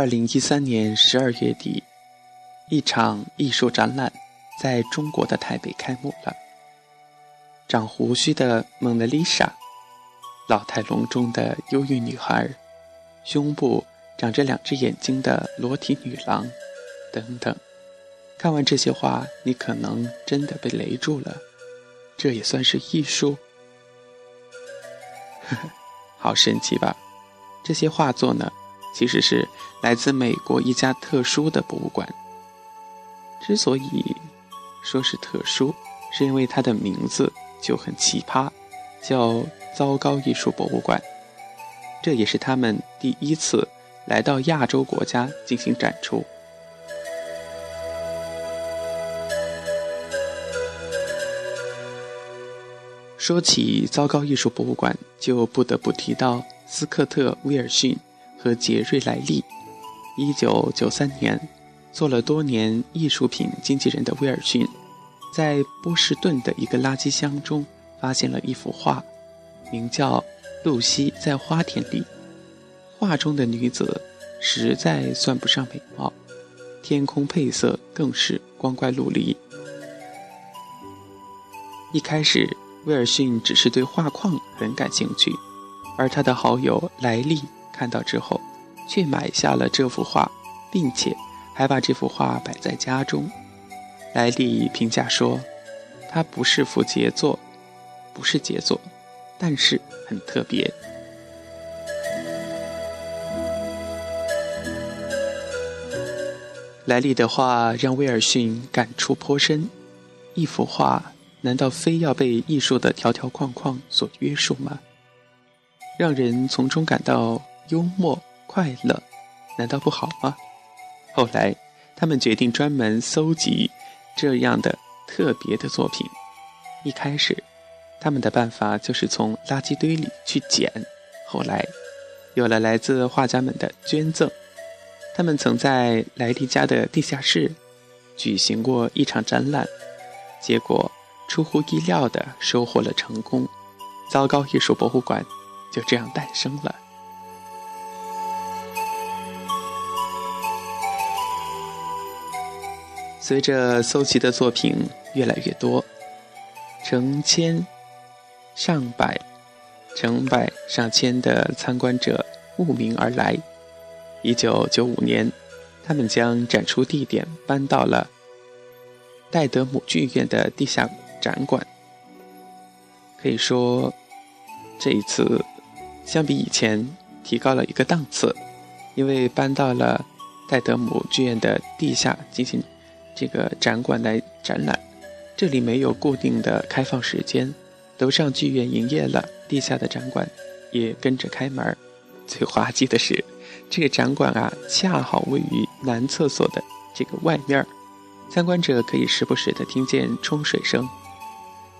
二零一三年十二月底，一场艺术展览在中国的台北开幕了。长胡须的蒙娜丽莎，老态龙钟的忧郁女孩，胸部长着两只眼睛的裸体女郎，等等。看完这些画，你可能真的被雷住了。这也算是艺术？呵呵，好神奇吧？这些画作呢？其实是来自美国一家特殊的博物馆。之所以说是特殊，是因为它的名字就很奇葩，叫“糟糕艺术博物馆”。这也是他们第一次来到亚洲国家进行展出。说起糟糕艺术博物馆，就不得不提到斯科特·威尔逊。和杰瑞·莱利，一九九三年，做了多年艺术品经纪人的威尔逊，在波士顿的一个垃圾箱中发现了一幅画，名叫《露西在花田里》。画中的女子实在算不上美貌，天空配色更是光怪陆离。一开始，威尔逊只是对画框很感兴趣，而他的好友莱利。看到之后，却买下了这幅画，并且还把这幅画摆在家中。莱利评价说：“它不是幅杰作，不是杰作，但是很特别。”莱利的话让威尔逊感触颇深。一幅画难道非要被艺术的条条框框所约束吗？让人从中感到。幽默快乐，难道不好吗？后来，他们决定专门搜集这样的特别的作品。一开始，他们的办法就是从垃圾堆里去捡。后来，有了来自画家们的捐赠，他们曾在莱迪家的地下室举行过一场展览，结果出乎意料的收获了成功。糟糕艺术博物馆就这样诞生了。随着搜集的作品越来越多，成千上百、成百上千的参观者慕名而来。一九九五年，他们将展出地点搬到了戴德姆剧院的地下展馆。可以说，这一次相比以前提高了一个档次，因为搬到了戴德姆剧院的地下进行。这个展馆来展览，这里没有固定的开放时间，楼上剧院营业了，地下的展馆也跟着开门。最滑稽的是，这个展馆啊，恰好位于男厕所的这个外面参观者可以时不时的听见冲水声，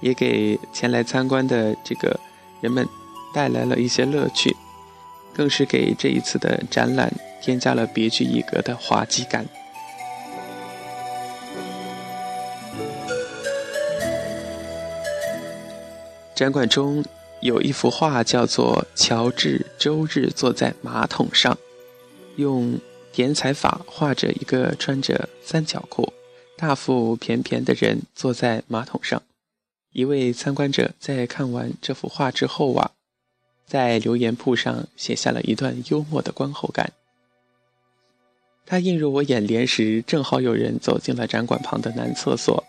也给前来参观的这个人们带来了一些乐趣，更是给这一次的展览添加了别具一格的滑稽感。展馆中有一幅画，叫做《乔治周日坐在马桶上》，用点彩法画着一个穿着三角裤、大腹便便的人坐在马桶上。一位参观者在看完这幅画之后啊，在留言簿上写下了一段幽默的观后感。他映入我眼帘时，正好有人走进了展馆旁的男厕所。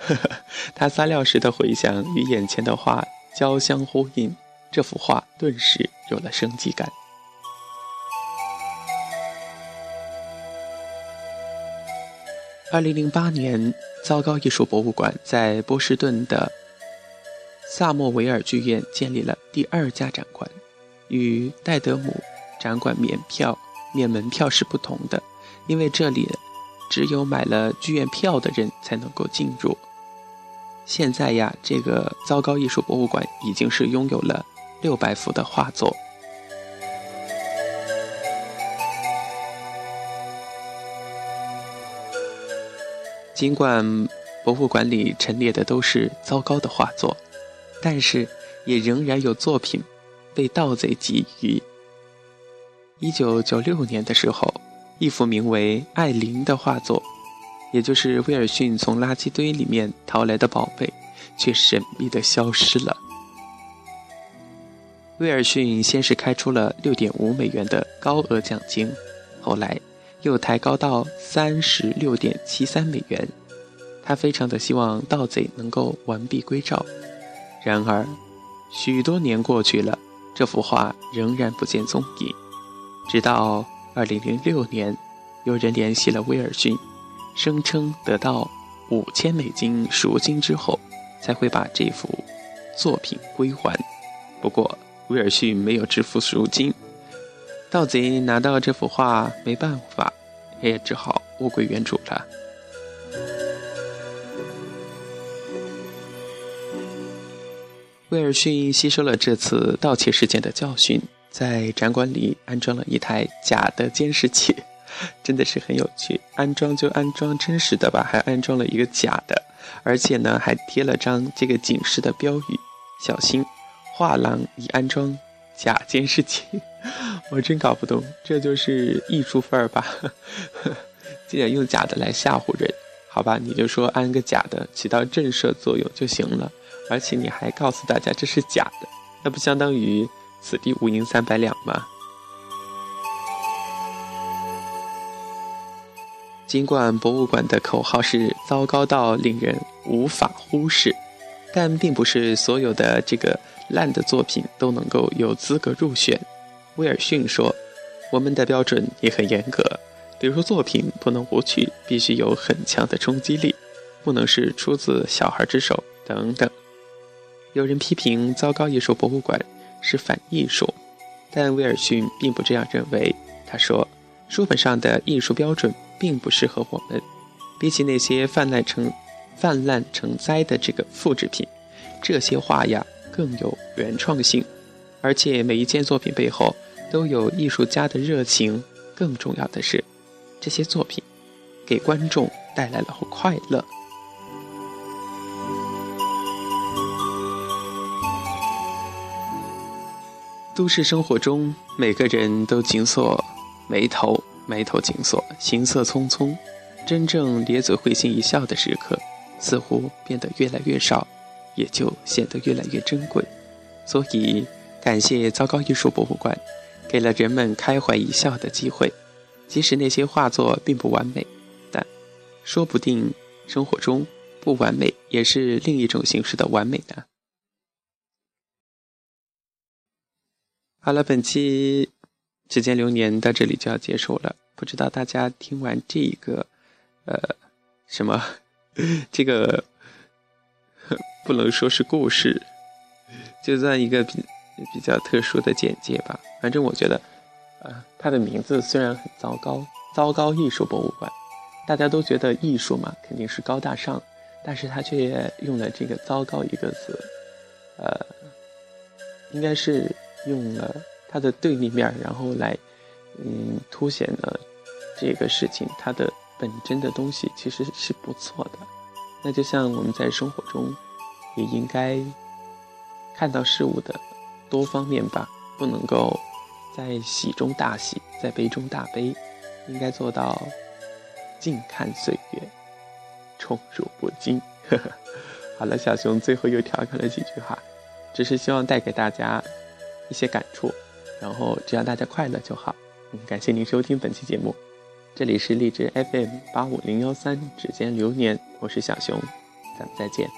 呵呵，他撒尿时的回响与眼前的画交相呼应，这幅画顿时有了生机感。二零零八年，糟糕艺术博物馆在波士顿的萨莫维尔剧院建立了第二家展馆，与戴德姆展馆免票免门票是不同的，因为这里只有买了剧院票的人才能够进入。现在呀，这个糟糕艺术博物馆已经是拥有了六百幅的画作。尽管博物馆里陈列的都是糟糕的画作，但是也仍然有作品被盗贼觊觎。一九九六年的时候，一幅名为《艾琳》的画作，也就是威尔逊从垃圾堆里面淘来的宝贝，却神秘的消失了。威尔逊先是开出了六点五美元的高额奖金，后来又抬高到三十六点七三美元。他非常的希望盗贼能够完璧归赵。然而，许多年过去了，这幅画仍然不见踪影。直到二零零六年，有人联系了威尔逊，声称得到五千美金赎金之后，才会把这幅作品归还。不过，威尔逊没有支付赎金，盗贼拿到这幅画没办法，也只好物归原主了。威尔逊吸收了这次盗窃事件的教训，在展馆里安装了一台假的监视器，真的是很有趣。安装就安装真实的吧，还安装了一个假的，而且呢还贴了张这个警示的标语：“小心。”画廊已安装假监视器，我真搞不懂，这就是艺术范儿吧？竟然用假的来吓唬人，好吧，你就说安个假的起到震慑作用就行了，而且你还告诉大家这是假的，那不相当于此地无银三百两吗？尽管博物馆的口号是糟糕到令人无法忽视，但并不是所有的这个。烂的作品都能够有资格入选，威尔逊说：“我们的标准也很严格，比如作品不能无趣，必须有很强的冲击力，不能是出自小孩之手等等。”有人批评糟糕艺术博物馆是反艺术，但威尔逊并不这样认为。他说：“书本上的艺术标准并不适合我们，比起那些泛滥成泛滥成灾的这个复制品，这些画呀。”更有原创性，而且每一件作品背后都有艺术家的热情。更重要的是，这些作品给观众带来了快乐。都市生活中，每个人都紧锁眉头，眉头紧锁，行色匆匆。真正咧嘴会心一笑的时刻，似乎变得越来越少。也就显得越来越珍贵，所以感谢糟糕艺术博物馆，给了人们开怀一笑的机会。即使那些画作并不完美，但说不定生活中不完美也是另一种形式的完美呢。好了，本期时间流年到这里就要结束了。不知道大家听完这一个，呃，什么 这个。不能说是故事，就算一个比比较特殊的简介吧。反正我觉得，呃，它的名字虽然很糟糕，糟糕艺术博物馆，大家都觉得艺术嘛肯定是高大上，但是他却用了这个“糟糕”一个词，呃，应该是用了它的对立面，然后来，嗯，凸显了这个事情它的本真的东西其实是不错的。那就像我们在生活中。也应该看到事物的多方面吧，不能够在喜中大喜，在悲中大悲，应该做到静看岁月，宠辱不惊。呵 呵好了，小熊最后又调侃了几句话，只是希望带给大家一些感触，然后只要大家快乐就好。感谢您收听本期节目，这里是荔枝 FM 八五零幺三指尖流年，我是小熊，咱们再见。